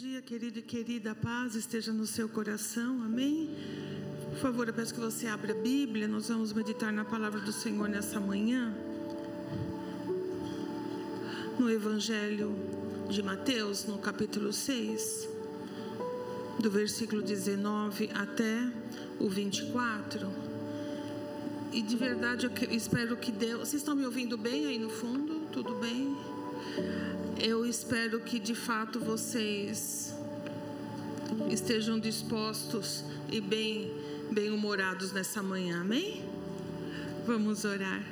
dia, querido e querida, a paz esteja no seu coração, amém? Por favor, eu peço que você abra a Bíblia, nós vamos meditar na palavra do Senhor nessa manhã. No Evangelho de Mateus, no capítulo 6, do versículo 19 até o 24. E de verdade eu espero que Deus. Vocês estão me ouvindo bem aí no fundo? Tudo bem? Eu espero que de fato vocês estejam dispostos e bem bem-humorados nessa manhã, amém? Vamos orar.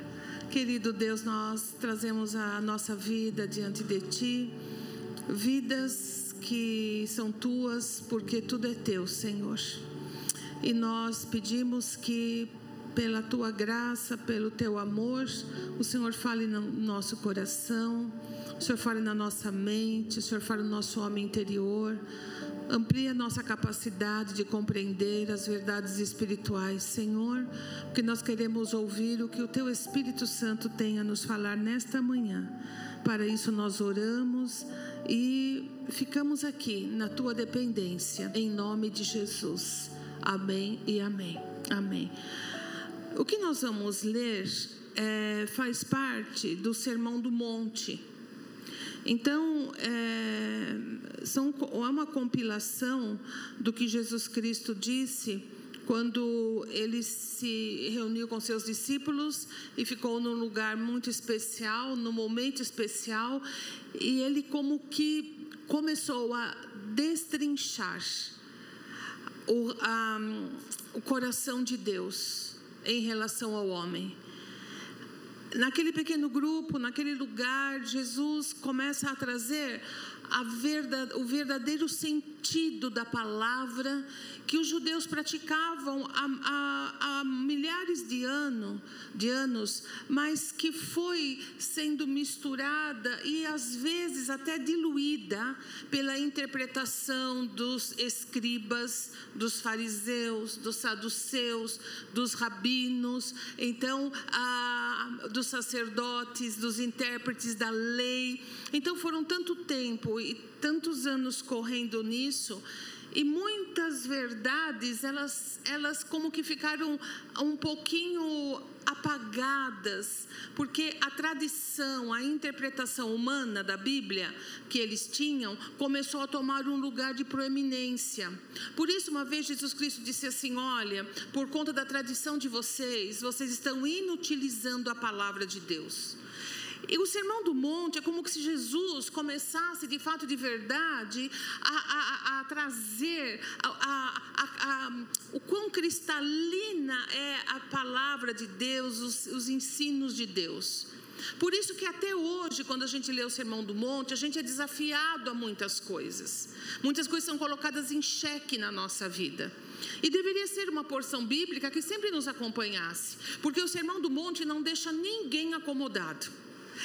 Querido Deus, nós trazemos a nossa vida diante de Ti, vidas que são tuas, porque tudo é teu, Senhor. E nós pedimos que, pela tua graça, pelo teu amor, o Senhor fale no nosso coração o Senhor fale na nossa mente, o Senhor fale no nosso homem interior. Amplie a nossa capacidade de compreender as verdades espirituais, Senhor, porque nós queremos ouvir o que o Teu Espírito Santo tem a nos falar nesta manhã. Para isso nós oramos e ficamos aqui na Tua dependência, em nome de Jesus. Amém e amém. Amém. O que nós vamos ler é, faz parte do Sermão do Monte. Então, é, são, é uma compilação do que Jesus Cristo disse quando ele se reuniu com seus discípulos e ficou num lugar muito especial, num momento especial, e ele como que começou a destrinchar o, a, o coração de Deus em relação ao homem. Naquele pequeno grupo, naquele lugar, Jesus começa a trazer verdade, o verdadeiro sentido da palavra que os judeus praticavam há, há, há milhares de, ano, de anos, mas que foi sendo misturada e às vezes até diluída pela interpretação dos escribas, dos fariseus, dos saduceus, dos rabinos, então a, dos sacerdotes, dos intérpretes da lei. Então foram tanto tempo e tantos anos correndo nisso e muitas verdades, elas, elas como que ficaram um pouquinho apagadas, porque a tradição, a interpretação humana da Bíblia que eles tinham começou a tomar um lugar de proeminência. Por isso, uma vez Jesus Cristo disse assim: Olha, por conta da tradição de vocês, vocês estão inutilizando a palavra de Deus. E o Sermão do Monte é como se Jesus começasse, de fato, de verdade, a, a, a trazer a, o quão cristalina é a palavra de Deus, os, os ensinos de Deus. Por isso que até hoje, quando a gente lê o Sermão do Monte, a gente é desafiado a muitas coisas. Muitas coisas são colocadas em xeque na nossa vida. E deveria ser uma porção bíblica que sempre nos acompanhasse, porque o Sermão do Monte não deixa ninguém acomodado.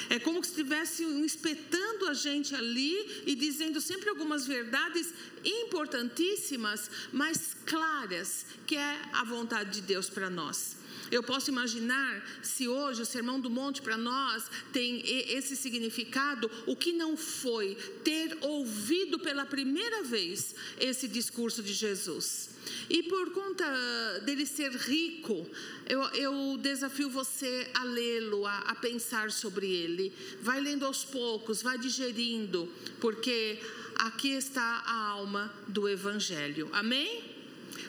É como se estivesse espetando a gente ali e dizendo sempre algumas verdades importantíssimas, mas claras, que é a vontade de Deus para nós. Eu posso imaginar se hoje o Sermão do Monte para nós tem esse significado, o que não foi ter ouvido pela primeira vez esse discurso de Jesus. E por conta dele ser rico, eu, eu desafio você a lê-lo, a, a pensar sobre ele. Vai lendo aos poucos, vai digerindo, porque aqui está a alma do Evangelho. Amém?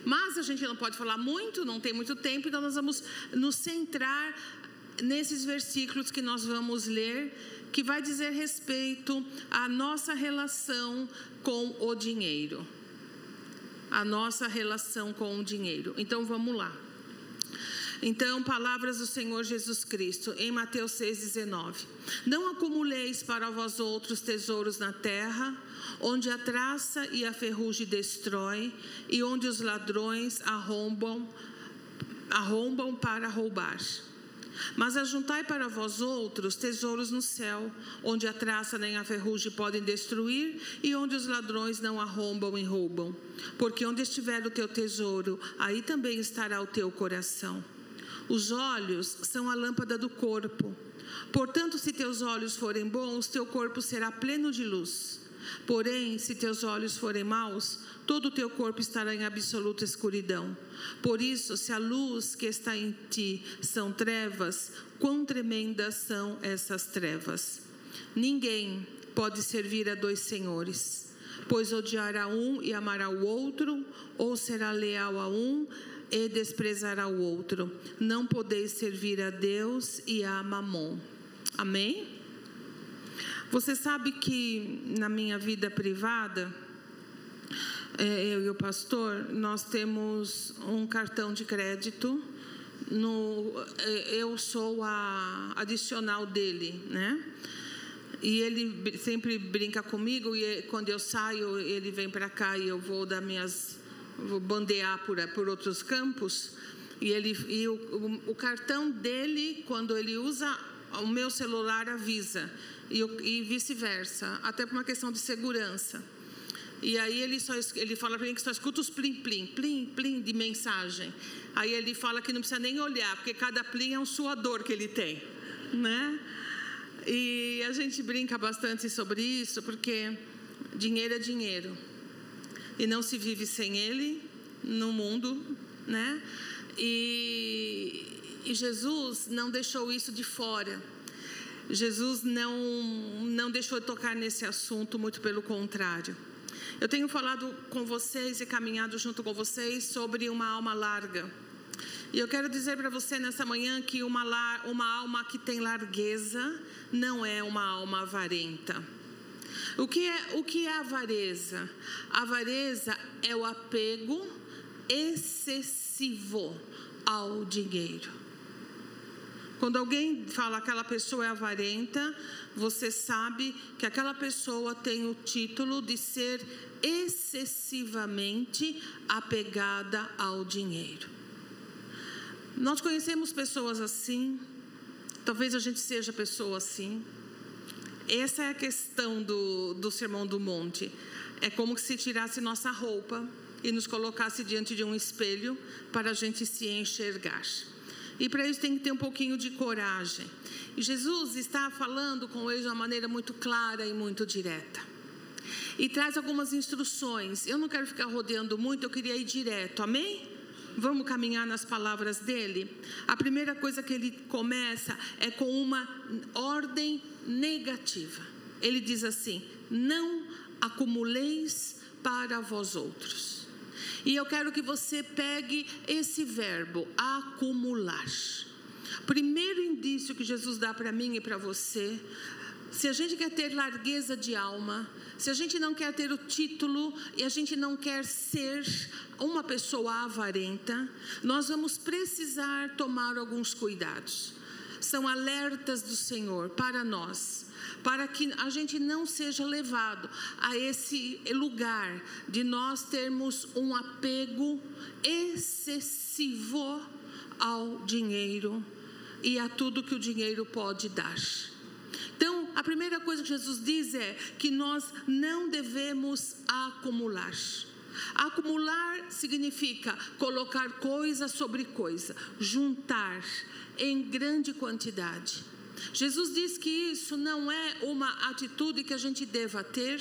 Mas a gente não pode falar muito, não tem muito tempo, então nós vamos nos centrar nesses versículos que nós vamos ler, que vai dizer respeito à nossa relação com o dinheiro. A nossa relação com o dinheiro. Então vamos lá. Então, palavras do Senhor Jesus Cristo, em Mateus 6,19: Não acumuleis para vós outros tesouros na terra, onde a traça e a ferrugem destrói, e onde os ladrões arrombam, arrombam para roubar. Mas ajuntai para vós outros tesouros no céu, onde a traça nem a ferrugem podem destruir e onde os ladrões não arrombam e roubam. Porque onde estiver o teu tesouro, aí também estará o teu coração. Os olhos são a lâmpada do corpo. Portanto, se teus olhos forem bons, teu corpo será pleno de luz. Porém, se teus olhos forem maus, todo o teu corpo estará em absoluta escuridão. Por isso, se a luz que está em ti são trevas, quão tremendas são essas trevas. Ninguém pode servir a dois senhores, pois odiará um e amará o outro, ou será leal a um e desprezará o outro. Não podeis servir a Deus e a Mamon. Amém? Você sabe que na minha vida privada, é, eu e o pastor, nós temos um cartão de crédito. No, é, eu sou a adicional dele, né? E ele sempre brinca comigo e quando eu saio ele vem para cá e eu vou dar minhas vou bandear por, por outros campos e ele e o, o, o cartão dele quando ele usa o meu celular avisa e, e vice-versa, até por uma questão de segurança. E aí ele só ele fala para mim que só escuta os plim plim plim plim de mensagem. Aí ele fala que não precisa nem olhar, porque cada plim é um suador que ele tem, né? E a gente brinca bastante sobre isso, porque dinheiro é dinheiro. E não se vive sem ele no mundo, né? E, e Jesus não deixou isso de fora. Jesus não, não deixou de tocar nesse assunto, muito pelo contrário. Eu tenho falado com vocês e caminhado junto com vocês sobre uma alma larga. E eu quero dizer para você nessa manhã que uma, uma alma que tem largueza não é uma alma avarenta. O que é, o que é avareza? Avareza é o apego excessivo ao dinheiro. Quando alguém fala aquela pessoa é avarenta, você sabe que aquela pessoa tem o título de ser excessivamente apegada ao dinheiro. Nós conhecemos pessoas assim, talvez a gente seja pessoa assim. Essa é a questão do, do Sermão do Monte. É como se tirasse nossa roupa e nos colocasse diante de um espelho para a gente se enxergar. E para isso tem que ter um pouquinho de coragem. E Jesus está falando com eles de uma maneira muito clara e muito direta. E traz algumas instruções. Eu não quero ficar rodeando muito, eu queria ir direto. Amém? Vamos caminhar nas palavras dele? A primeira coisa que ele começa é com uma ordem negativa. Ele diz assim: Não acumuleis para vós outros. E eu quero que você pegue esse verbo, acumular. Primeiro indício que Jesus dá para mim e para você, se a gente quer ter largueza de alma, se a gente não quer ter o título e a gente não quer ser uma pessoa avarenta, nós vamos precisar tomar alguns cuidados. São alertas do Senhor para nós para que a gente não seja levado a esse lugar de nós termos um apego excessivo ao dinheiro e a tudo que o dinheiro pode dar. Então, a primeira coisa que Jesus diz é que nós não devemos acumular. Acumular significa colocar coisa sobre coisa, juntar em grande quantidade. Jesus diz que isso não é uma atitude que a gente deva ter.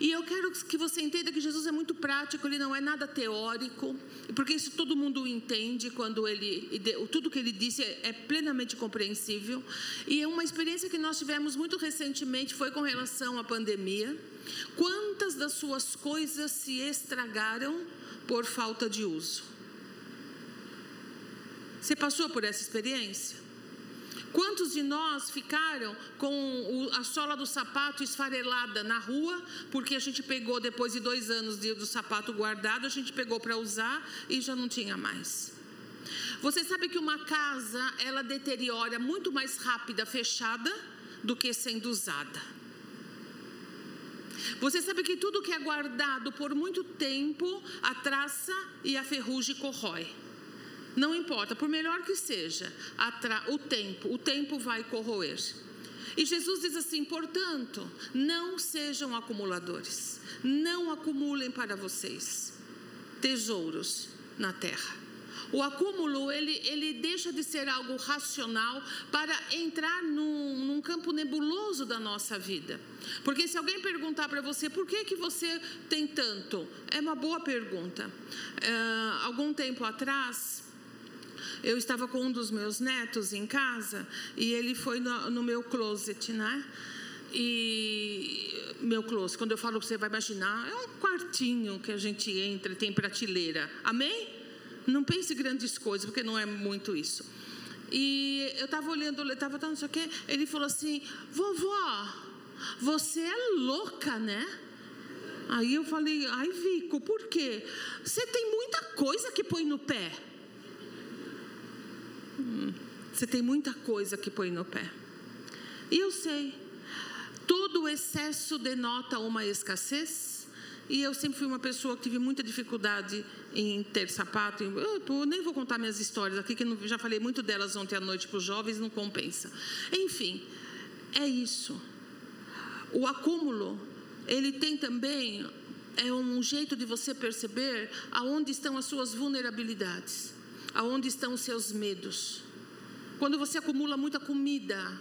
E eu quero que você entenda que Jesus é muito prático, ele não é nada teórico, porque isso todo mundo entende quando ele tudo que ele disse é, é plenamente compreensível. E uma experiência que nós tivemos muito recentemente foi com relação à pandemia. Quantas das suas coisas se estragaram por falta de uso? Você passou por essa experiência? Quantos de nós ficaram com a sola do sapato esfarelada na rua, porque a gente pegou depois de dois anos do sapato guardado, a gente pegou para usar e já não tinha mais? Você sabe que uma casa ela deteriora muito mais rápida fechada do que sendo usada. Você sabe que tudo que é guardado por muito tempo, a traça e a ferrugem corrói. Não importa, por melhor que seja, o tempo, o tempo vai corroer. E Jesus diz assim: portanto, não sejam acumuladores, não acumulem para vocês tesouros na terra, O acúmulo, ele, ele deixa de ser algo racional para entrar num, num campo nebuloso da nossa vida. Porque se alguém perguntar para você, por que, que você tem tanto? É uma boa pergunta. Uh, algum tempo atrás, eu estava com um dos meus netos em casa e ele foi no, no meu closet, né? E meu closet, quando eu falo você vai imaginar, é um quartinho que a gente entra, tem prateleira. Amém? Não pense grandes coisas, porque não é muito isso. E eu estava olhando, eu estava não sei o quê. Ele falou assim: Vovó, você é louca, né? Aí eu falei: Ai, Vico, por quê? Você tem muita coisa que põe no pé. Você tem muita coisa que põe no pé. E eu sei. Todo excesso denota uma escassez e eu sempre fui uma pessoa que tive muita dificuldade em ter sapato. Eu nem vou contar minhas histórias aqui, que já falei muito delas ontem à noite para os jovens, não compensa. Enfim, é isso. O acúmulo, ele tem também é um jeito de você perceber aonde estão as suas vulnerabilidades, aonde estão os seus medos. Quando você acumula muita comida,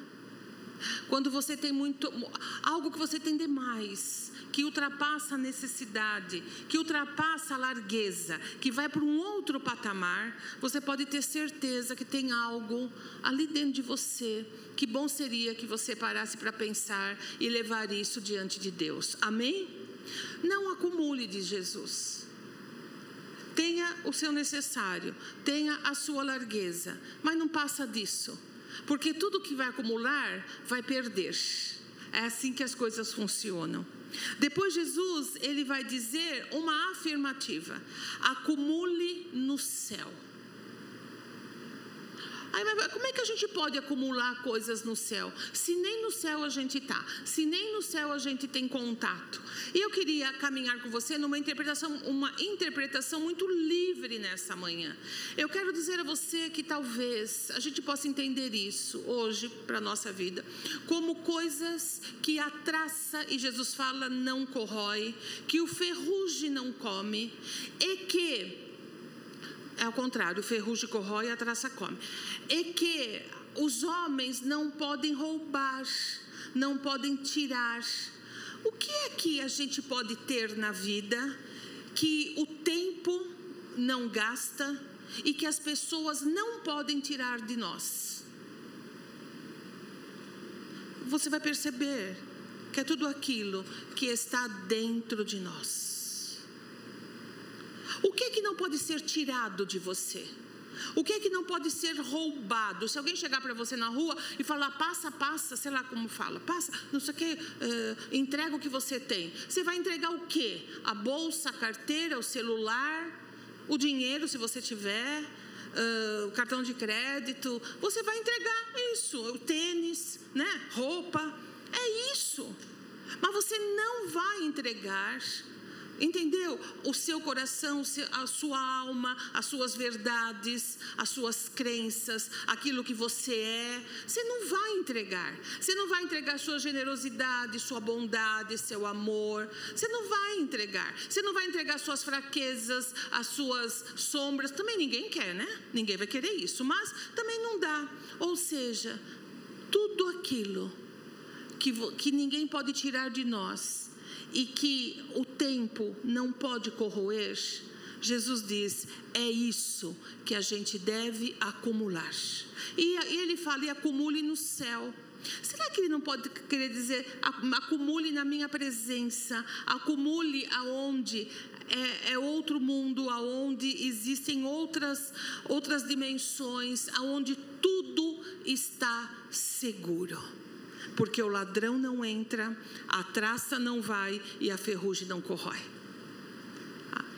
quando você tem muito algo que você tem demais, que ultrapassa a necessidade, que ultrapassa a largueza, que vai para um outro patamar, você pode ter certeza que tem algo ali dentro de você. Que bom seria que você parasse para pensar e levar isso diante de Deus. Amém? Não acumule, diz Jesus. Tenha o seu necessário, tenha a sua largueza, mas não passa disso, porque tudo que vai acumular vai perder. É assim que as coisas funcionam. Depois Jesus, ele vai dizer uma afirmativa: acumule no céu. Aí, como é que a gente pode acumular coisas no céu? Se nem no céu a gente está, se nem no céu a gente tem contato. E eu queria caminhar com você numa interpretação, uma interpretação muito livre nessa manhã. Eu quero dizer a você que talvez a gente possa entender isso hoje para a nossa vida, como coisas que a traça, e Jesus fala, não corrói, que o ferrugem não come, e que é ao contrário, o ferrugem corrói e a traça come. E que os homens não podem roubar, não podem tirar. O que é que a gente pode ter na vida que o tempo não gasta e que as pessoas não podem tirar de nós? Você vai perceber que é tudo aquilo que está dentro de nós. O que é que não pode ser tirado de você? O que é que não pode ser roubado? Se alguém chegar para você na rua e falar, passa, passa, sei lá como fala, passa, não sei o que, uh, entrega o que você tem. Você vai entregar o quê? A bolsa, a carteira, o celular, o dinheiro, se você tiver, uh, o cartão de crédito. Você vai entregar isso, o tênis, né? roupa. É isso. Mas você não vai entregar Entendeu? O seu coração, a sua alma, as suas verdades, as suas crenças, aquilo que você é, você não vai entregar. Você não vai entregar sua generosidade, sua bondade, seu amor. Você não vai entregar. Você não vai entregar suas fraquezas, as suas sombras. Também ninguém quer, né? Ninguém vai querer isso, mas também não dá. Ou seja, tudo aquilo que, que ninguém pode tirar de nós e que o tempo não pode corroer, Jesus diz: é isso que a gente deve acumular. E ele fala: e acumule no céu. Será que ele não pode querer dizer acumule na minha presença, acumule aonde é, é, outro mundo, aonde existem outras outras dimensões, aonde tudo está seguro? Porque o ladrão não entra, a traça não vai e a ferrugem não corrói.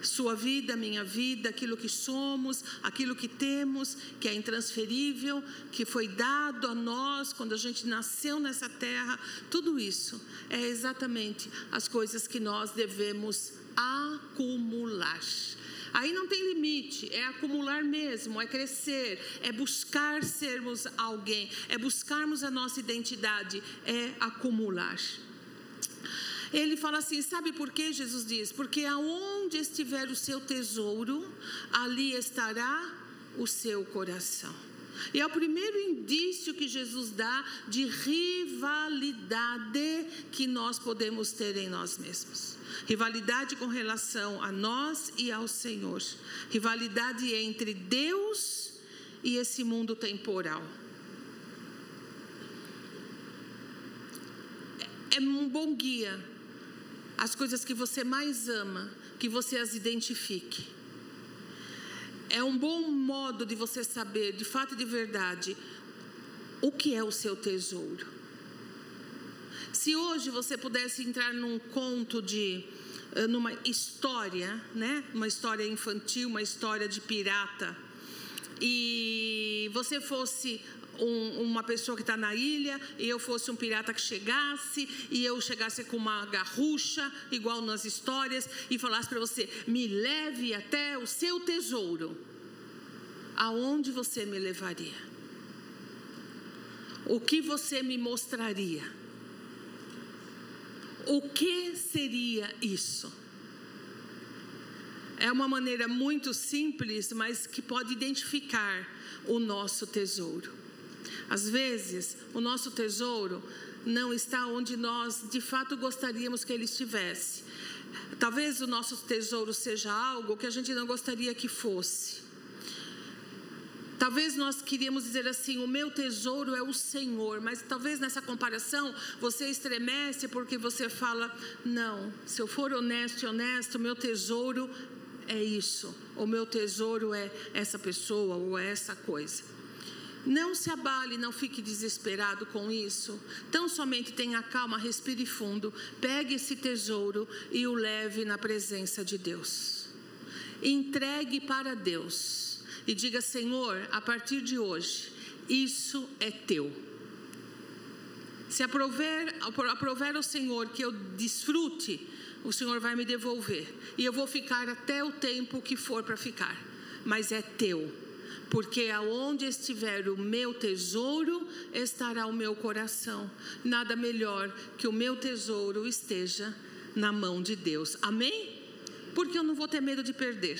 Sua vida, minha vida, aquilo que somos, aquilo que temos, que é intransferível, que foi dado a nós quando a gente nasceu nessa terra, tudo isso é exatamente as coisas que nós devemos acumular. Aí não tem limite, é acumular mesmo, é crescer, é buscar sermos alguém, é buscarmos a nossa identidade, é acumular. Ele fala assim: sabe por que Jesus diz? Porque aonde estiver o seu tesouro, ali estará o seu coração. E é o primeiro indício que Jesus dá de rivalidade que nós podemos ter em nós mesmos. Rivalidade com relação a nós e ao Senhor. Rivalidade entre Deus e esse mundo temporal. É um bom guia. As coisas que você mais ama, que você as identifique é um bom modo de você saber, de fato e de verdade, o que é o seu tesouro. Se hoje você pudesse entrar num conto de eh, numa história, né? Uma história infantil, uma história de pirata, e você fosse um, uma pessoa que está na ilha e eu fosse um pirata que chegasse e eu chegasse com uma garrucha, igual nas histórias, e falasse para você: me leve até o seu tesouro. Aonde você me levaria? O que você me mostraria? O que seria isso? É uma maneira muito simples, mas que pode identificar o nosso tesouro. Às vezes, o nosso tesouro não está onde nós de fato gostaríamos que ele estivesse. Talvez o nosso tesouro seja algo que a gente não gostaria que fosse. Talvez nós queríamos dizer assim: o meu tesouro é o Senhor, mas talvez nessa comparação você estremece porque você fala: não, se eu for honesto e honesto, meu tesouro é isso, o meu tesouro é essa pessoa ou é essa coisa. Não se abale, não fique desesperado com isso. Tão somente tenha calma, respire fundo, pegue esse tesouro e o leve na presença de Deus. Entregue para Deus e diga: Senhor, a partir de hoje, isso é teu. Se aprover, aprover ao Senhor que eu desfrute, o Senhor vai me devolver. E eu vou ficar até o tempo que for para ficar. Mas é teu. Porque aonde estiver o meu tesouro, estará o meu coração. Nada melhor que o meu tesouro esteja na mão de Deus. Amém? Porque eu não vou ter medo de perder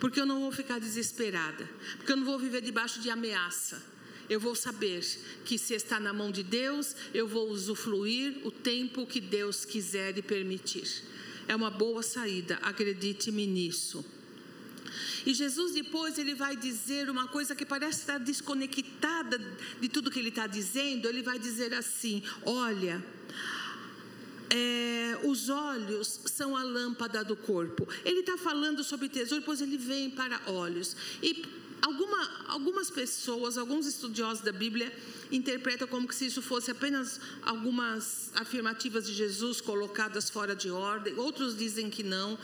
porque eu não vou ficar desesperada, porque eu não vou viver debaixo de ameaça. Eu vou saber que se está na mão de Deus, eu vou usufruir o tempo que Deus quiser e permitir. É uma boa saída, acredite-me nisso. E Jesus depois ele vai dizer uma coisa que parece estar desconectada de tudo que ele está dizendo. Ele vai dizer assim: Olha, é, os olhos são a lâmpada do corpo. Ele está falando sobre tesouro, depois ele vem para olhos. E alguma, algumas pessoas, alguns estudiosos da Bíblia, interpretam como se isso fosse apenas algumas afirmativas de Jesus colocadas fora de ordem, outros dizem que não.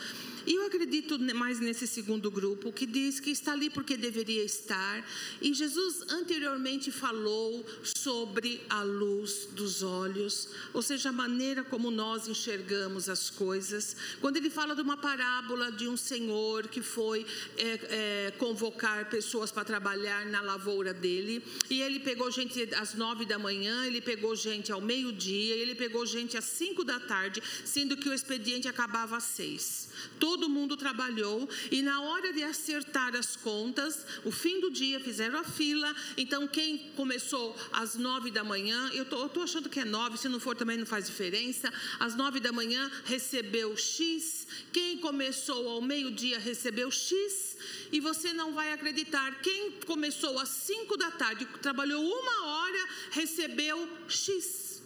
E eu acredito mais nesse segundo grupo, que diz que está ali porque deveria estar. E Jesus anteriormente falou sobre a luz dos olhos, ou seja, a maneira como nós enxergamos as coisas. Quando ele fala de uma parábola de um senhor que foi é, é, convocar pessoas para trabalhar na lavoura dele, e ele pegou gente às nove da manhã, ele pegou gente ao meio-dia, ele pegou gente às cinco da tarde, sendo que o expediente acabava às seis. Todo mundo trabalhou e na hora de acertar as contas, o fim do dia fizeram a fila. Então quem começou às nove da manhã, eu tô, eu tô achando que é nove, se não for também não faz diferença. Às nove da manhã recebeu X. Quem começou ao meio-dia recebeu X. E você não vai acreditar, quem começou às cinco da tarde, trabalhou uma hora, recebeu X.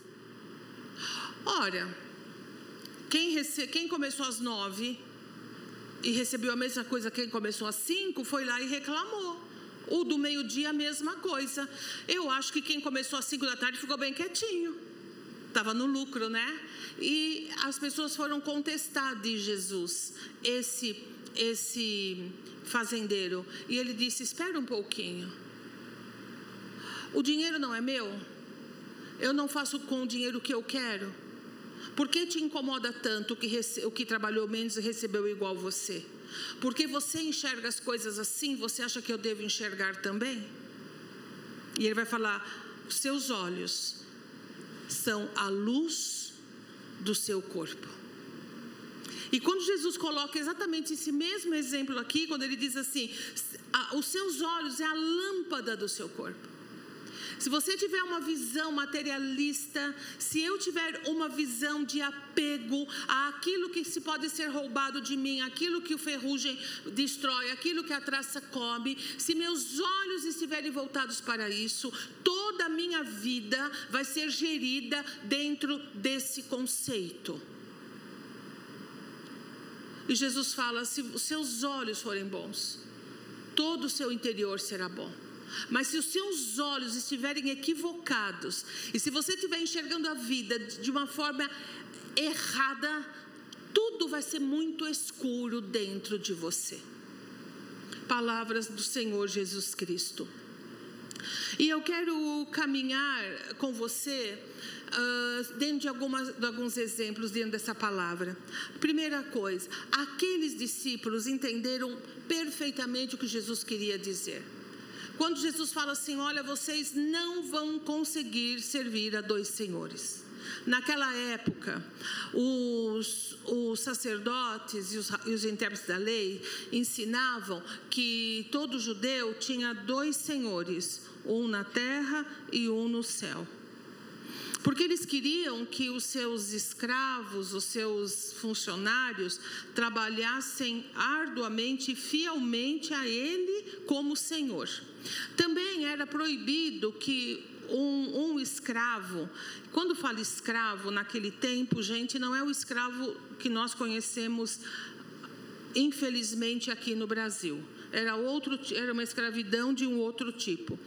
Ora, quem, rece... quem começou às nove e recebeu a mesma coisa quem começou às cinco, foi lá e reclamou. O do meio-dia, a mesma coisa. Eu acho que quem começou às cinco da tarde ficou bem quietinho. Estava no lucro, né? E as pessoas foram contestar de Jesus esse, esse fazendeiro. E ele disse: Espera um pouquinho. O dinheiro não é meu. Eu não faço com o dinheiro que eu quero. Por que te incomoda tanto que, o que trabalhou menos e recebeu igual você? Porque você enxerga as coisas assim, você acha que eu devo enxergar também? E ele vai falar: seus olhos são a luz do seu corpo. E quando Jesus coloca exatamente esse mesmo exemplo aqui, quando ele diz assim: os seus olhos é a lâmpada do seu corpo. Se você tiver uma visão materialista, se eu tiver uma visão de apego àquilo que se pode ser roubado de mim, aquilo que o ferrugem destrói, aquilo que a traça come, se meus olhos estiverem voltados para isso, toda a minha vida vai ser gerida dentro desse conceito. E Jesus fala: se os seus olhos forem bons, todo o seu interior será bom. Mas se os seus olhos estiverem equivocados, e se você estiver enxergando a vida de uma forma errada, tudo vai ser muito escuro dentro de você. Palavras do Senhor Jesus Cristo. E eu quero caminhar com você uh, dentro de, algumas, de alguns exemplos dentro dessa palavra. Primeira coisa, aqueles discípulos entenderam perfeitamente o que Jesus queria dizer. Quando Jesus fala assim: Olha, vocês não vão conseguir servir a dois senhores. Naquela época, os, os sacerdotes e os, e os intérpretes da lei ensinavam que todo judeu tinha dois senhores, um na terra e um no céu. Porque eles queriam que os seus escravos, os seus funcionários, trabalhassem arduamente e fielmente a Ele como Senhor. Também era proibido que um, um, escravo, quando fala escravo naquele tempo, gente, não é o escravo que nós conhecemos, infelizmente, aqui no Brasil. Era, outro, era uma escravidão de um outro tipo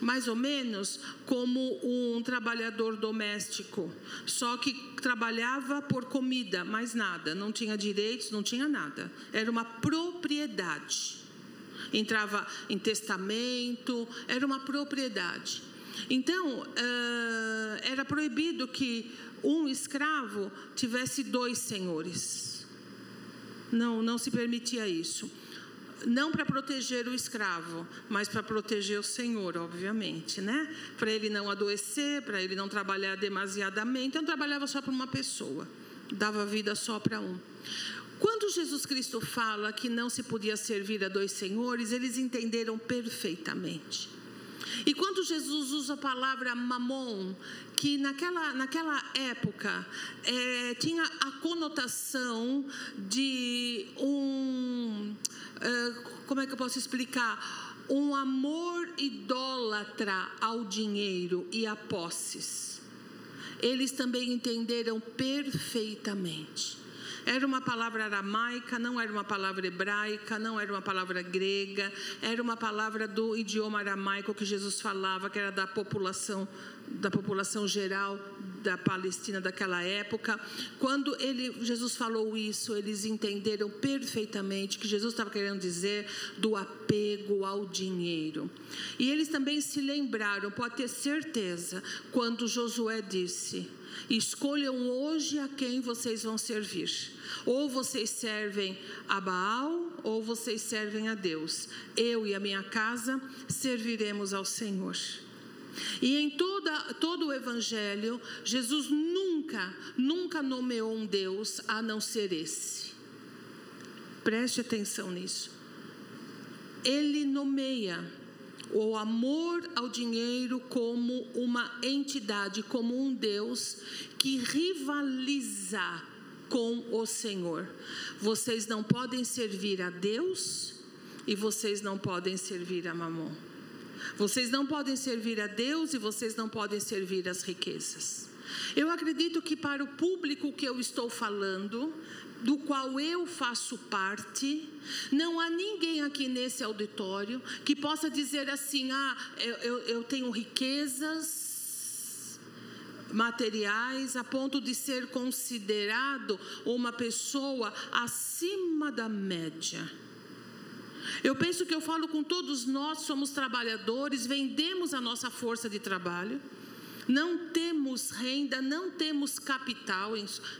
mais ou menos como um trabalhador doméstico, só que trabalhava por comida, mais nada, não tinha direitos, não tinha nada, era uma propriedade. Entrava em testamento, era uma propriedade. Então, era proibido que um escravo tivesse dois senhores. Não, não se permitia isso não para proteger o escravo, mas para proteger o senhor, obviamente, né? Para ele não adoecer, para ele não trabalhar demasiadamente. Então, trabalhava só para uma pessoa, dava vida só para um. Quando Jesus Cristo fala que não se podia servir a dois senhores, eles entenderam perfeitamente. E quando Jesus usa a palavra mamon, que naquela, naquela época é, tinha a conotação de um como é que eu posso explicar? Um amor idólatra ao dinheiro e a posses. Eles também entenderam perfeitamente. Era uma palavra aramaica, não era uma palavra hebraica, não era uma palavra grega, era uma palavra do idioma aramaico que Jesus falava, que era da população da população geral da Palestina daquela época. Quando ele, Jesus falou isso, eles entenderam perfeitamente que Jesus estava querendo dizer do apego ao dinheiro. E eles também se lembraram, pode ter certeza, quando Josué disse: Escolham hoje a quem vocês vão servir. Ou vocês servem a Baal, ou vocês servem a Deus. Eu e a minha casa serviremos ao Senhor. E em toda, todo o Evangelho, Jesus nunca, nunca nomeou um Deus a não ser esse. Preste atenção nisso. Ele nomeia o amor ao dinheiro como uma entidade, como um Deus que rivaliza com o Senhor. Vocês não podem servir a Deus e vocês não podem servir a Mamon. Vocês não podem servir a Deus e vocês não podem servir as riquezas. Eu acredito que para o público que eu estou falando, do qual eu faço parte, não há ninguém aqui nesse auditório que possa dizer assim: ah, eu, eu, eu tenho riquezas materiais a ponto de ser considerado uma pessoa acima da média. Eu penso que eu falo com todos nós, somos trabalhadores, vendemos a nossa força de trabalho, não temos renda, não temos capital,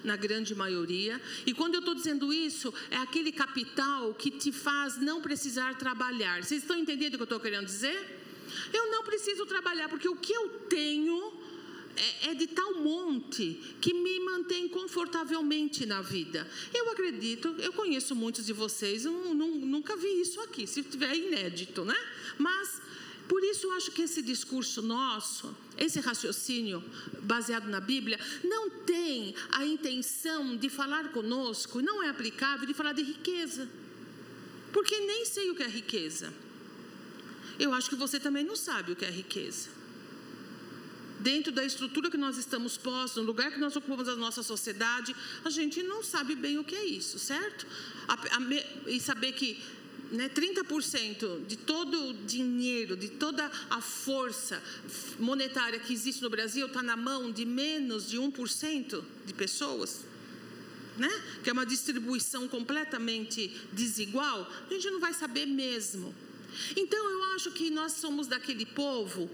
na grande maioria. E quando eu estou dizendo isso, é aquele capital que te faz não precisar trabalhar. Vocês estão entendendo o que eu estou querendo dizer? Eu não preciso trabalhar, porque o que eu tenho é, é de tal monte que me mantém confortavelmente na vida. Eu acredito, eu conheço muitos de vocês, eu nunca vi isso aqui, se tiver inédito, né? Mas por isso eu acho que esse discurso nosso, esse raciocínio baseado na Bíblia, não tem a intenção de falar conosco, não é aplicável de falar de riqueza. Porque nem sei o que é riqueza. Eu acho que você também não sabe o que é riqueza. Dentro da estrutura que nós estamos postos, no lugar que nós ocupamos da nossa sociedade, a gente não sabe bem o que é isso, certo? A, a, e saber que né, 30% de todo o dinheiro, de toda a força monetária que existe no Brasil está na mão de menos de 1% de pessoas, né? que é uma distribuição completamente desigual, a gente não vai saber mesmo. Então eu acho que nós somos daquele povo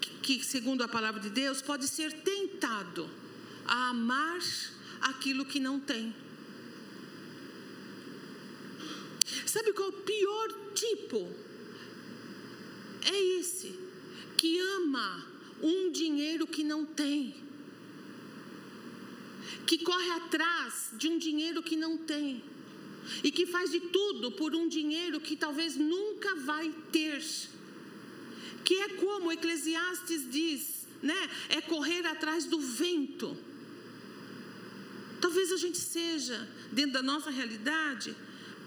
que, que segundo a palavra de Deus, pode ser tentado a amar aquilo que não tem. Sabe qual é o pior tipo? É esse, que ama um dinheiro que não tem, que corre atrás de um dinheiro que não tem, e que faz de tudo por um dinheiro que talvez nunca vai ter. Que é como Eclesiastes diz, né? É correr atrás do vento. Talvez a gente seja, dentro da nossa realidade,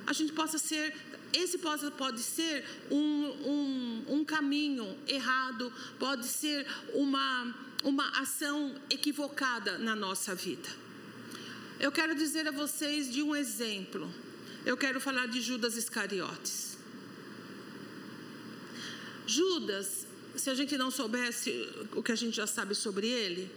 a gente possa ser, esse pode, pode ser um, um, um caminho errado, pode ser uma, uma ação equivocada na nossa vida. Eu quero dizer a vocês de um exemplo. Eu quero falar de Judas Iscariotes. Judas, se a gente não soubesse o que a gente já sabe sobre ele,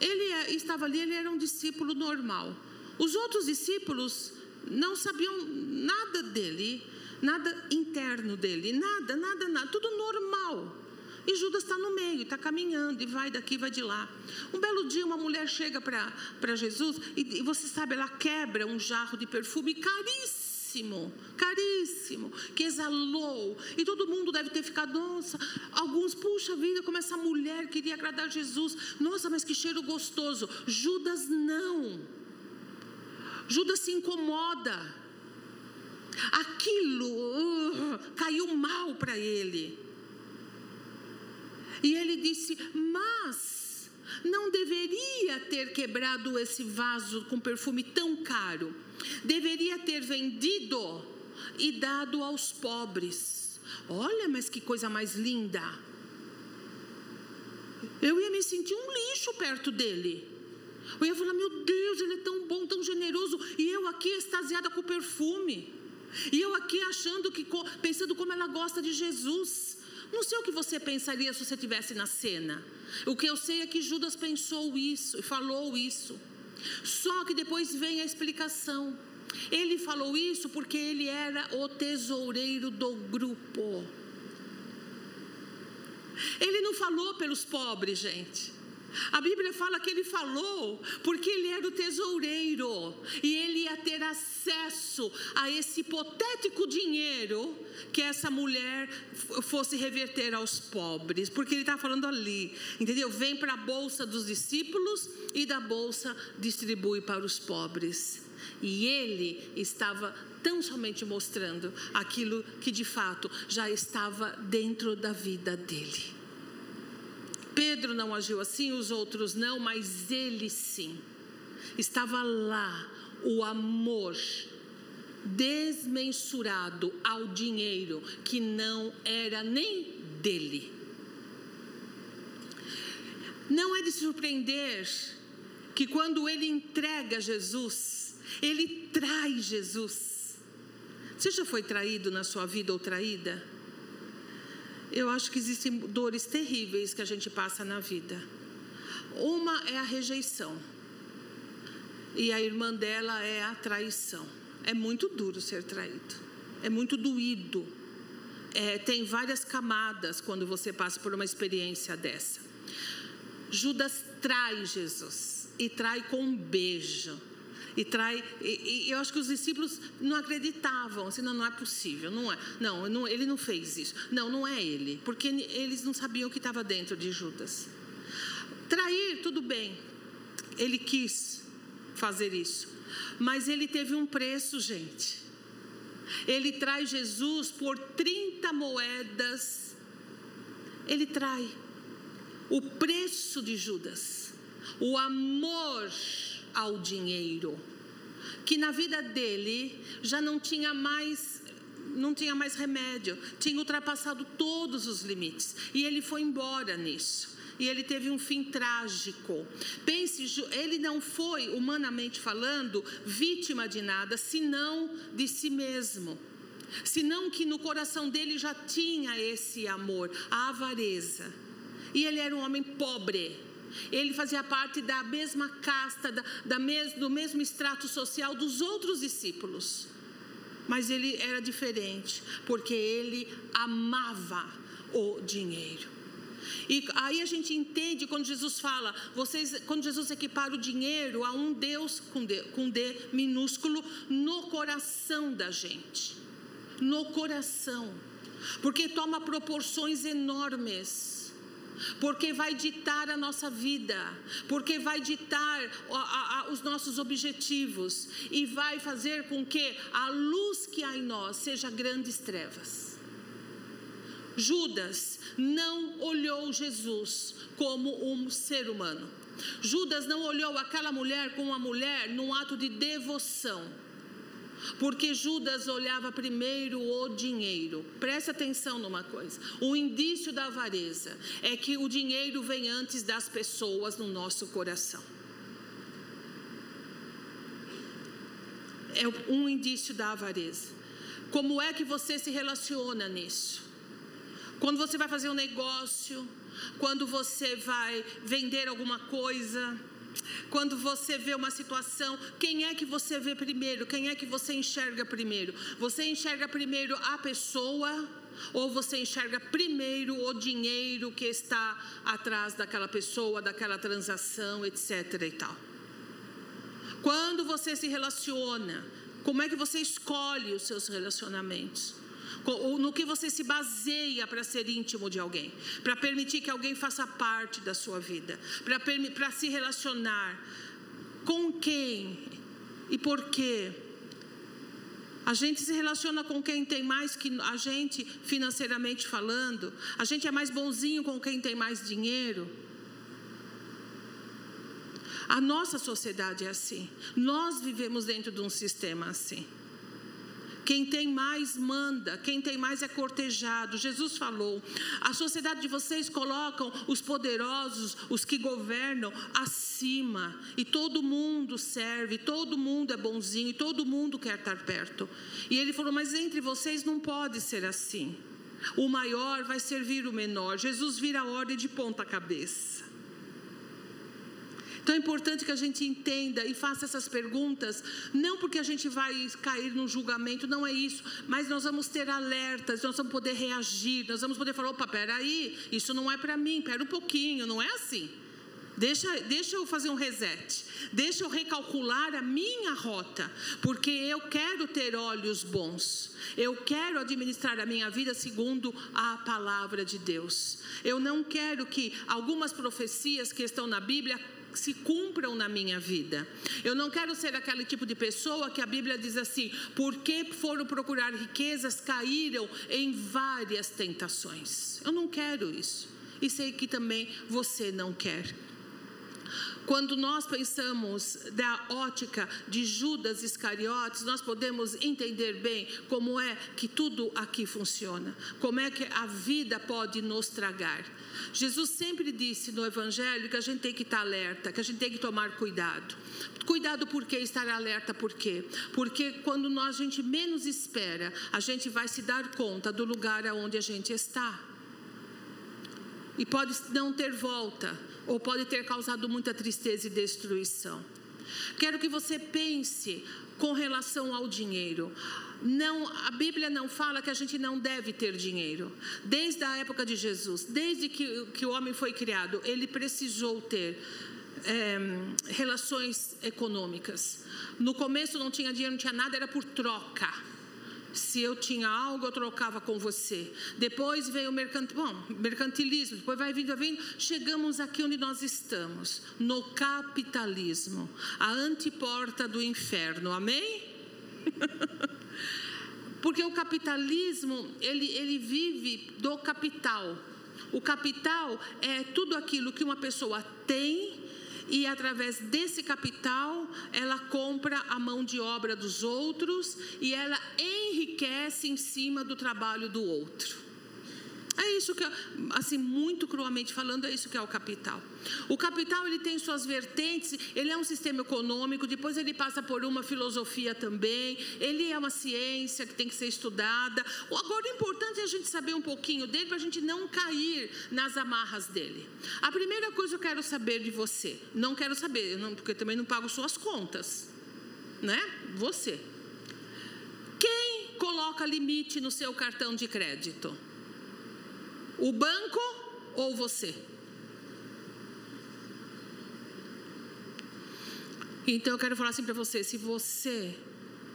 ele é, estava ali, ele era um discípulo normal. Os outros discípulos não sabiam nada dele, nada interno dele, nada, nada, nada, tudo normal. E Judas está no meio, está caminhando e vai daqui, vai de lá. Um belo dia, uma mulher chega para Jesus e, e você sabe, ela quebra um jarro de perfume caríssimo, caríssimo, que exalou. E todo mundo deve ter ficado, nossa, alguns, puxa vida, como essa mulher queria agradar Jesus. Nossa, mas que cheiro gostoso. Judas não. Judas se incomoda. Aquilo uh, caiu mal para ele. E ele disse: Mas não deveria ter quebrado esse vaso com perfume tão caro. Deveria ter vendido e dado aos pobres. Olha, mas que coisa mais linda. Eu ia me sentir um lixo perto dele. Eu ia falar: Meu Deus, ele é tão bom, tão generoso. E eu aqui extasiada com perfume. E eu aqui achando que, pensando como ela gosta de Jesus. Não sei o que você pensaria se você estivesse na cena. O que eu sei é que Judas pensou isso e falou isso. Só que depois vem a explicação. Ele falou isso porque ele era o tesoureiro do grupo. Ele não falou pelos pobres, gente. A Bíblia fala que ele falou porque ele era o tesoureiro e ele ia ter acesso a esse hipotético dinheiro que essa mulher fosse reverter aos pobres, porque ele está falando ali, entendeu? Vem para a bolsa dos discípulos e da bolsa distribui para os pobres. E ele estava tão somente mostrando aquilo que de fato já estava dentro da vida dele. Pedro não agiu assim, os outros não, mas ele sim. Estava lá o amor desmensurado ao dinheiro que não era nem dele. Não é de surpreender que quando ele entrega Jesus, ele trai Jesus. Você já foi traído na sua vida ou traída? Eu acho que existem dores terríveis que a gente passa na vida. Uma é a rejeição, e a irmã dela é a traição. É muito duro ser traído, é muito doído. É, tem várias camadas quando você passa por uma experiência dessa. Judas trai Jesus e trai com um beijo e trai. E, e, eu acho que os discípulos não acreditavam, assim, não, não é possível, não é. Não, não, ele não fez isso. Não, não é ele, porque eles não sabiam o que estava dentro de Judas. Trair, tudo bem. Ele quis fazer isso. Mas ele teve um preço, gente. Ele traz Jesus por 30 moedas. Ele trai o preço de Judas, o amor ao dinheiro, que na vida dele já não tinha mais não tinha mais remédio, tinha ultrapassado todos os limites e ele foi embora nisso. E ele teve um fim trágico. Pense, ele não foi, humanamente falando, vítima de nada, senão de si mesmo. Senão que no coração dele já tinha esse amor, a avareza. E ele era um homem pobre. Ele fazia parte da mesma casta, da, da mes, do mesmo extrato social dos outros discípulos. Mas ele era diferente, porque ele amava o dinheiro. E aí a gente entende quando Jesus fala, vocês, quando Jesus equipara o dinheiro a um Deus com D, com D minúsculo no coração da gente. No coração. Porque toma proporções enormes porque vai ditar a nossa vida, porque vai ditar a, a, os nossos objetivos e vai fazer com que a luz que há em nós seja grandes trevas. Judas não olhou Jesus como um ser humano. Judas não olhou aquela mulher como uma mulher num ato de devoção porque Judas olhava primeiro o dinheiro. Preste atenção numa coisa: o indício da avareza é que o dinheiro vem antes das pessoas no nosso coração. É um indício da avareza. Como é que você se relaciona nisso? Quando você vai fazer um negócio, quando você vai vender alguma coisa, quando você vê uma situação, quem é que você vê primeiro? Quem é que você enxerga primeiro? Você enxerga primeiro a pessoa ou você enxerga primeiro o dinheiro que está atrás daquela pessoa, daquela transação, etc e tal? Quando você se relaciona, como é que você escolhe os seus relacionamentos? No que você se baseia para ser íntimo de alguém, para permitir que alguém faça parte da sua vida, para se relacionar com quem e por quê. A gente se relaciona com quem tem mais que a gente, financeiramente falando. A gente é mais bonzinho com quem tem mais dinheiro. A nossa sociedade é assim. Nós vivemos dentro de um sistema assim. Quem tem mais manda, quem tem mais é cortejado. Jesus falou: a sociedade de vocês colocam os poderosos, os que governam, acima, e todo mundo serve, todo mundo é bonzinho, todo mundo quer estar perto. E ele falou: mas entre vocês não pode ser assim. O maior vai servir o menor. Jesus vira a ordem de ponta cabeça. Então é importante que a gente entenda e faça essas perguntas, não porque a gente vai cair num julgamento, não é isso, mas nós vamos ter alertas, nós vamos poder reagir, nós vamos poder falar: opa, peraí, isso não é para mim, pera um pouquinho, não é assim. Deixa, deixa eu fazer um reset, deixa eu recalcular a minha rota, porque eu quero ter olhos bons, eu quero administrar a minha vida segundo a palavra de Deus. Eu não quero que algumas profecias que estão na Bíblia se cumpram na minha vida. Eu não quero ser aquele tipo de pessoa que a Bíblia diz assim: porque foram procurar riquezas, caíram em várias tentações. Eu não quero isso. E sei que também você não quer. Quando nós pensamos da ótica de Judas Iscariotes, nós podemos entender bem como é que tudo aqui funciona, como é que a vida pode nos tragar. Jesus sempre disse no Evangelho que a gente tem que estar alerta, que a gente tem que tomar cuidado. Cuidado por quê? Estar alerta por quê? Porque quando nós, a gente menos espera, a gente vai se dar conta do lugar aonde a gente está. E pode não ter volta, ou pode ter causado muita tristeza e destruição. Quero que você pense com relação ao dinheiro não, a Bíblia não fala que a gente não deve ter dinheiro. Desde a época de Jesus, desde que, que o homem foi criado, ele precisou ter é, relações econômicas. No começo não tinha dinheiro, não tinha nada, era por troca. Se eu tinha algo, eu trocava com você. Depois veio o mercantil, bom, mercantilismo, depois vai vindo, vai vindo. Chegamos aqui onde nós estamos, no capitalismo, a antiporta do inferno. Amém? Porque o capitalismo, ele, ele vive do capital. O capital é tudo aquilo que uma pessoa tem e através desse capital ela compra a mão de obra dos outros e ela enriquece em cima do trabalho do outro. É isso que, assim, muito cruamente falando, é isso que é o capital. O capital ele tem suas vertentes, ele é um sistema econômico, depois ele passa por uma filosofia também, ele é uma ciência que tem que ser estudada. Agora, o importante é a gente saber um pouquinho dele para a gente não cair nas amarras dele. A primeira coisa que eu quero saber de você, não quero saber, porque também não pago suas contas, né? Você. Quem coloca limite no seu cartão de crédito? O banco ou você? Então eu quero falar assim para você: se você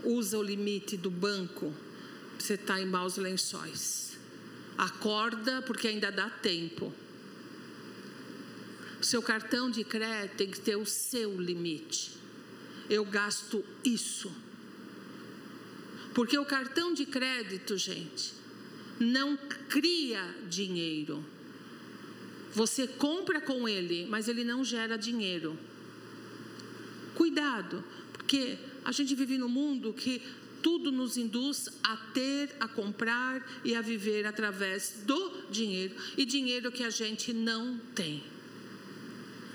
usa o limite do banco, você está em maus lençóis. Acorda, porque ainda dá tempo. Seu cartão de crédito tem que ter o seu limite. Eu gasto isso. Porque o cartão de crédito, gente, não cria dinheiro. Você compra com ele, mas ele não gera dinheiro. Cuidado, porque a gente vive num mundo que tudo nos induz a ter, a comprar e a viver através do dinheiro e dinheiro que a gente não tem.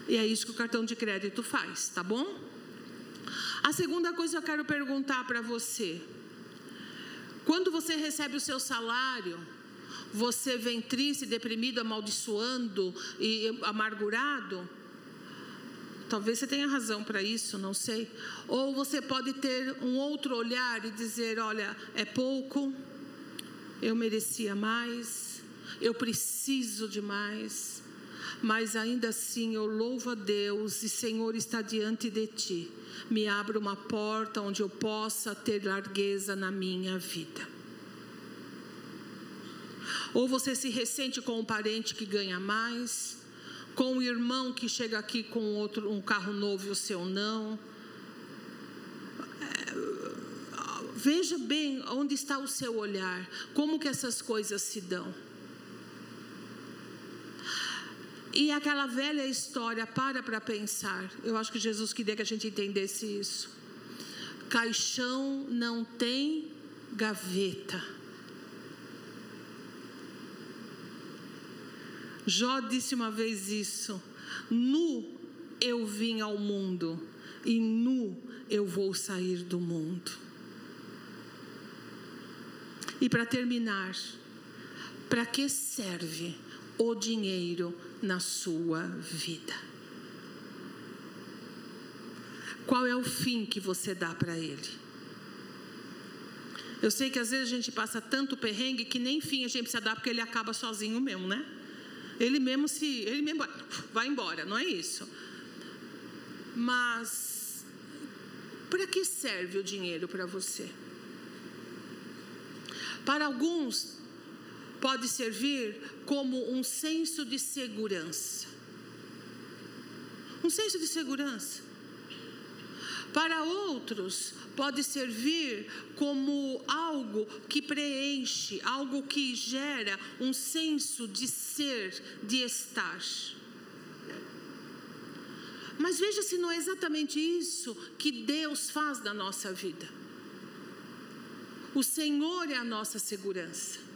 E é isso que o cartão de crédito faz, tá bom? A segunda coisa que eu quero perguntar para você: quando você recebe o seu salário, você vem triste, deprimido, amaldiçoando e amargurado? Talvez você tenha razão para isso, não sei. Ou você pode ter um outro olhar e dizer: olha, é pouco, eu merecia mais, eu preciso de mais, mas ainda assim eu louvo a Deus e Senhor está diante de ti me abra uma porta onde eu possa ter largueza na minha vida. Ou você se ressente com um parente que ganha mais, com um irmão que chega aqui com outro, um carro novo e o seu não. É, veja bem onde está o seu olhar, como que essas coisas se dão. E aquela velha história, para para pensar. Eu acho que Jesus queria que a gente entendesse isso. Caixão não tem gaveta. Jó disse uma vez isso: Nu eu vim ao mundo, e nu eu vou sair do mundo. E para terminar, para que serve o dinheiro na sua vida? Qual é o fim que você dá para ele? Eu sei que às vezes a gente passa tanto perrengue que nem fim a gente precisa dar porque ele acaba sozinho mesmo, né? Ele mesmo se, ele mesmo vai embora, não é isso? Mas para que serve o dinheiro para você? Para alguns, pode servir como um senso de segurança. Um senso de segurança. Para outros, pode servir como algo que preenche, algo que gera um senso de ser, de estar. Mas veja se não é exatamente isso que Deus faz na nossa vida. O Senhor é a nossa segurança.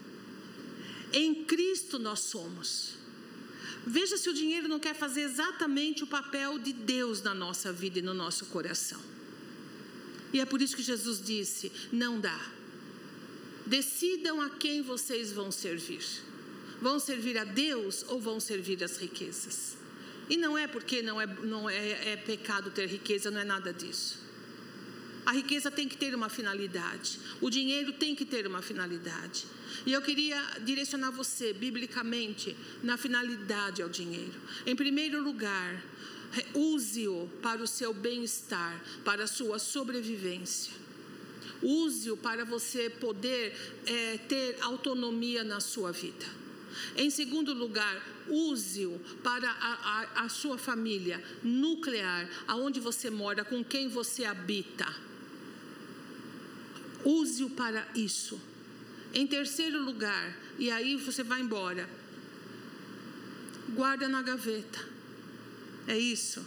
Em Cristo nós somos. Veja se o dinheiro não quer fazer exatamente o papel de Deus na nossa vida e no nosso coração. E é por isso que Jesus disse: não dá. Decidam a quem vocês vão servir. Vão servir a Deus ou vão servir as riquezas? E não é porque não é, não é, é pecado ter riqueza, não é nada disso. A riqueza tem que ter uma finalidade. O dinheiro tem que ter uma finalidade. E eu queria direcionar você, biblicamente, na finalidade ao dinheiro. Em primeiro lugar, use-o para o seu bem-estar, para a sua sobrevivência. use-o para você poder é, ter autonomia na sua vida. Em segundo lugar, use-o para a, a, a, sua família nuclear, aonde você mora, com quem você habita. Use-o para isso. Em terceiro lugar, e aí você vai embora, guarda na gaveta. É isso.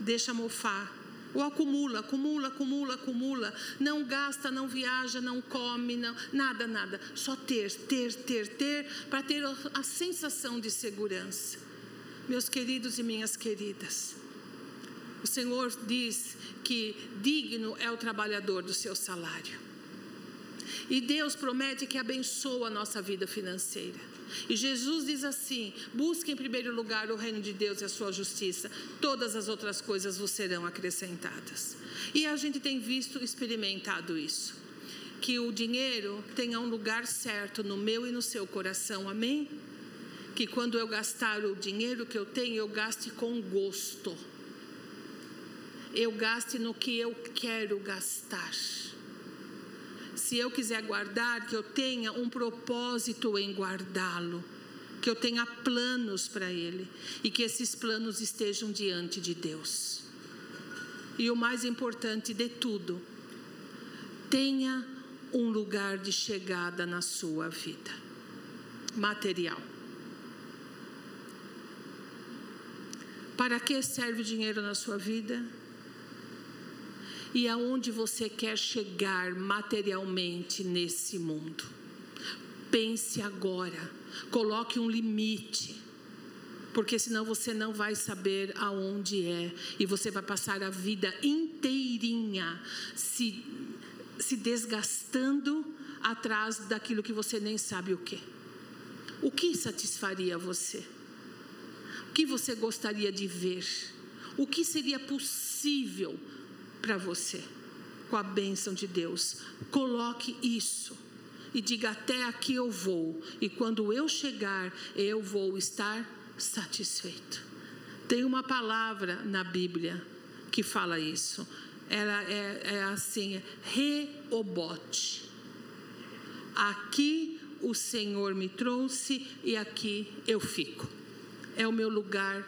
Deixa mofar ou acumula, acumula, acumula, acumula. Não gasta, não viaja, não come, não, nada, nada. Só ter, ter, ter, ter, para ter a sensação de segurança. Meus queridos e minhas queridas, o Senhor diz que digno é o trabalhador do seu salário. E Deus promete que abençoa a nossa vida financeira. E Jesus diz assim: busque em primeiro lugar o reino de Deus e a sua justiça, todas as outras coisas vos serão acrescentadas. E a gente tem visto, experimentado isso. Que o dinheiro tenha um lugar certo no meu e no seu coração, amém? Que quando eu gastar o dinheiro que eu tenho, eu gaste com gosto. Eu gaste no que eu quero gastar se eu quiser guardar, que eu tenha um propósito em guardá-lo, que eu tenha planos para ele e que esses planos estejam diante de Deus. E o mais importante de tudo, tenha um lugar de chegada na sua vida material. Para que serve o dinheiro na sua vida? E aonde você quer chegar materialmente nesse mundo. Pense agora, coloque um limite, porque senão você não vai saber aonde é e você vai passar a vida inteirinha se, se desgastando atrás daquilo que você nem sabe o que. O que satisfaria você? O que você gostaria de ver? O que seria possível para você, com a bênção de Deus. Coloque isso e diga: até aqui eu vou, e quando eu chegar, eu vou estar satisfeito. Tem uma palavra na Bíblia que fala isso. Ela é, é assim: reobote. Aqui o Senhor me trouxe e aqui eu fico. É o meu lugar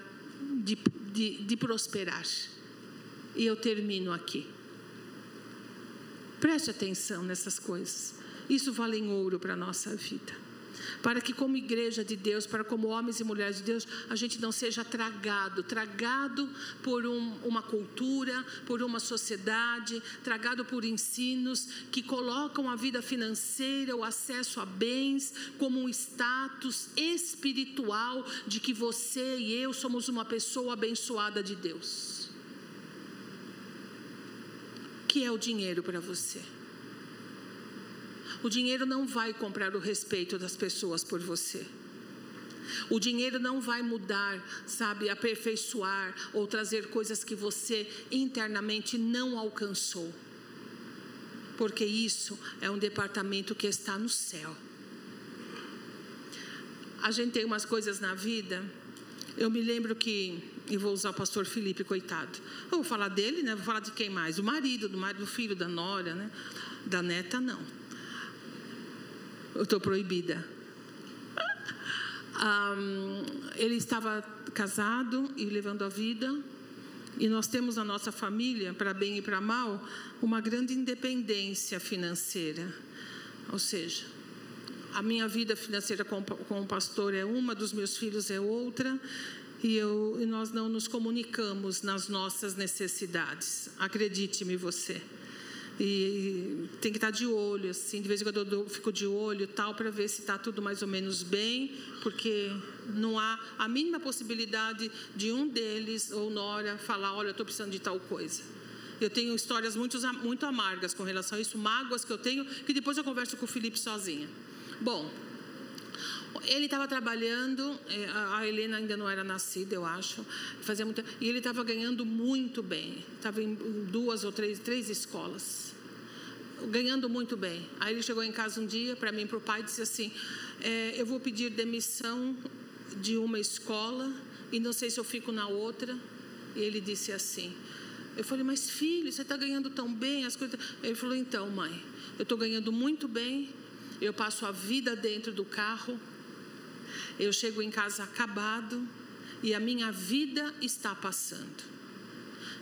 de, de, de prosperar. E eu termino aqui. Preste atenção nessas coisas. Isso vale em ouro para a nossa vida. Para que, como igreja de Deus, para como homens e mulheres de Deus, a gente não seja tragado tragado por um, uma cultura, por uma sociedade, tragado por ensinos que colocam a vida financeira, o acesso a bens, como um status espiritual de que você e eu somos uma pessoa abençoada de Deus. Que é o dinheiro para você? O dinheiro não vai comprar o respeito das pessoas por você. O dinheiro não vai mudar, sabe, aperfeiçoar ou trazer coisas que você internamente não alcançou. Porque isso é um departamento que está no céu. A gente tem umas coisas na vida. Eu me lembro que e vou usar o pastor Felipe, coitado. Eu vou falar dele, né? Vou falar de quem mais? Do marido, do marido, do filho, da nora, né? Da neta, não. Eu estou proibida. Um, ele estava casado e levando a vida. E nós temos na nossa família, para bem e para mal, uma grande independência financeira. Ou seja, a minha vida financeira com, com o pastor é uma, dos meus filhos é outra, e, eu, e nós não nos comunicamos nas nossas necessidades. Acredite-me você. E tem que estar de olho, assim, de vez em quando eu fico de olho tal, para ver se está tudo mais ou menos bem, porque não há a mínima possibilidade de um deles ou Nora falar: olha, eu estou precisando de tal coisa. Eu tenho histórias muito, muito amargas com relação a isso, mágoas que eu tenho, que depois eu converso com o Felipe sozinha. Bom, ele estava trabalhando, é, a Helena ainda não era nascida, eu acho, fazia muito, e ele estava ganhando muito bem. Estava em duas ou três, três escolas, ganhando muito bem. Aí ele chegou em casa um dia para mim, para o pai, e disse assim: é, eu vou pedir demissão de uma escola e não sei se eu fico na outra. E ele disse assim: Eu falei, mas filho, você está ganhando tão bem, as coisas. Ele falou, então, mãe, eu estou ganhando muito bem, eu passo a vida dentro do carro, eu chego em casa acabado e a minha vida está passando.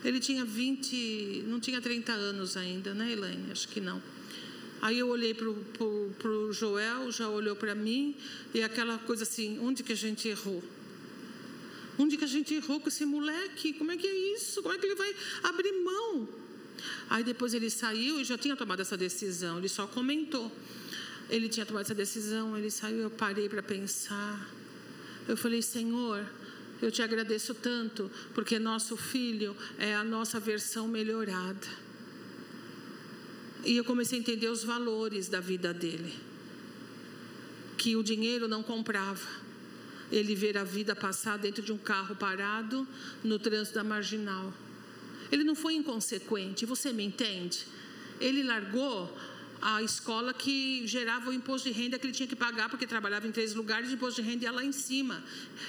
Ele tinha 20, não tinha 30 anos ainda, né, Elaine? Acho que não. Aí eu olhei para o Joel, já olhou para mim, e aquela coisa assim: onde que a gente errou? Onde que a gente errou com esse moleque? Como é que é isso? Como é que ele vai abrir mão? Aí depois ele saiu e já tinha tomado essa decisão, ele só comentou. Ele tinha tomado essa decisão, ele saiu, eu parei para pensar. Eu falei, Senhor, eu te agradeço tanto, porque nosso filho é a nossa versão melhorada. E eu comecei a entender os valores da vida dele. Que o dinheiro não comprava ele ver a vida passar dentro de um carro parado no trânsito da marginal. Ele não foi inconsequente, você me entende? Ele largou a escola que gerava o imposto de renda que ele tinha que pagar porque trabalhava em três lugares, o imposto de renda ia lá em cima.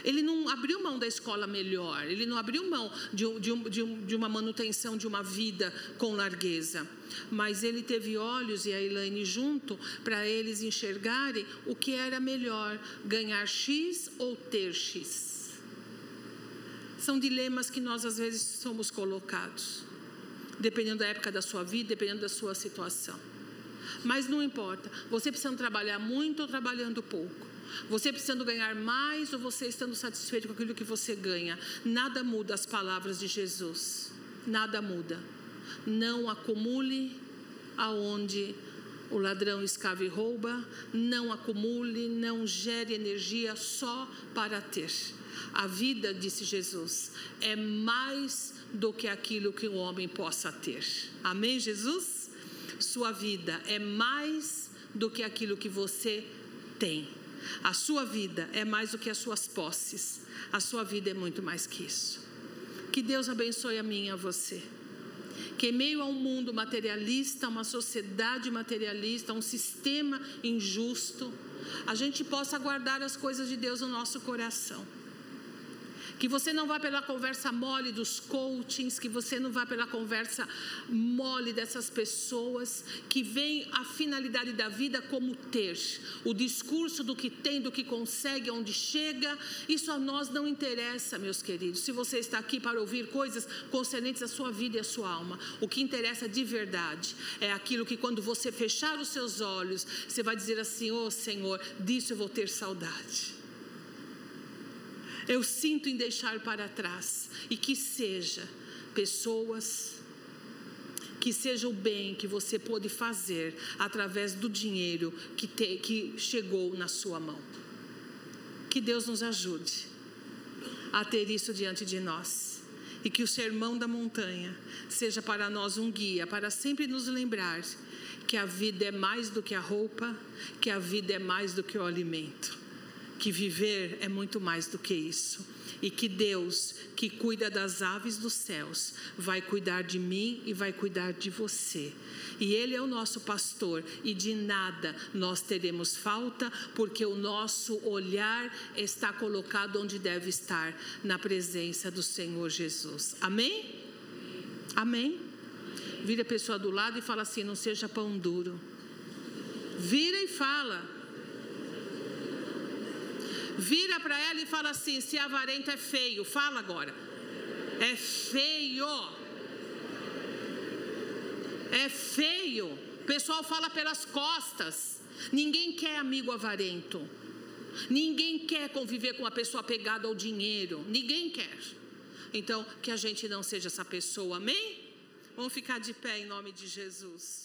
Ele não abriu mão da escola melhor, ele não abriu mão de, de, de, de uma manutenção de uma vida com largueza. Mas ele teve olhos e a Elaine junto para eles enxergarem o que era melhor, ganhar X ou ter X. São dilemas que nós às vezes somos colocados, dependendo da época da sua vida, dependendo da sua situação. Mas não importa, você precisando trabalhar muito ou trabalhando pouco. Você precisando ganhar mais ou você estando satisfeito com aquilo que você ganha. Nada muda as palavras de Jesus. Nada muda. Não acumule aonde o ladrão escava e rouba. Não acumule, não gere energia só para ter. A vida, disse Jesus, é mais do que aquilo que um homem possa ter. Amém, Jesus? Sua vida é mais do que aquilo que você tem. A sua vida é mais do que as suas posses. A sua vida é muito mais que isso. Que Deus abençoe a mim e a você. Que em meio a um mundo materialista, uma sociedade materialista, um sistema injusto, a gente possa guardar as coisas de Deus no nosso coração que você não vá pela conversa mole dos coachings, que você não vá pela conversa mole dessas pessoas que veem a finalidade da vida como ter, o discurso do que tem, do que consegue, onde chega. Isso a nós não interessa, meus queridos. Se você está aqui para ouvir coisas concernentes à sua vida e à sua alma, o que interessa de verdade é aquilo que quando você fechar os seus olhos, você vai dizer assim: "Oh, Senhor, disso eu vou ter saudade" eu sinto em deixar para trás e que seja pessoas que seja o bem que você pôde fazer através do dinheiro que, te, que chegou na sua mão. Que Deus nos ajude a ter isso diante de nós. E que o sermão da montanha seja para nós um guia, para sempre nos lembrar que a vida é mais do que a roupa, que a vida é mais do que o alimento que viver é muito mais do que isso. E que Deus, que cuida das aves dos céus, vai cuidar de mim e vai cuidar de você. E Ele é o nosso pastor, e de nada nós teremos falta, porque o nosso olhar está colocado onde deve estar, na presença do Senhor Jesus. Amém? Amém? Vira a pessoa do lado e fala assim: não seja pão duro. Vira e fala. Vira para ela e fala assim: se avarento é feio, fala agora. É feio. É feio. O pessoal fala pelas costas. Ninguém quer amigo avarento. Ninguém quer conviver com uma pessoa pegada ao dinheiro. Ninguém quer. Então, que a gente não seja essa pessoa, amém? Vamos ficar de pé em nome de Jesus.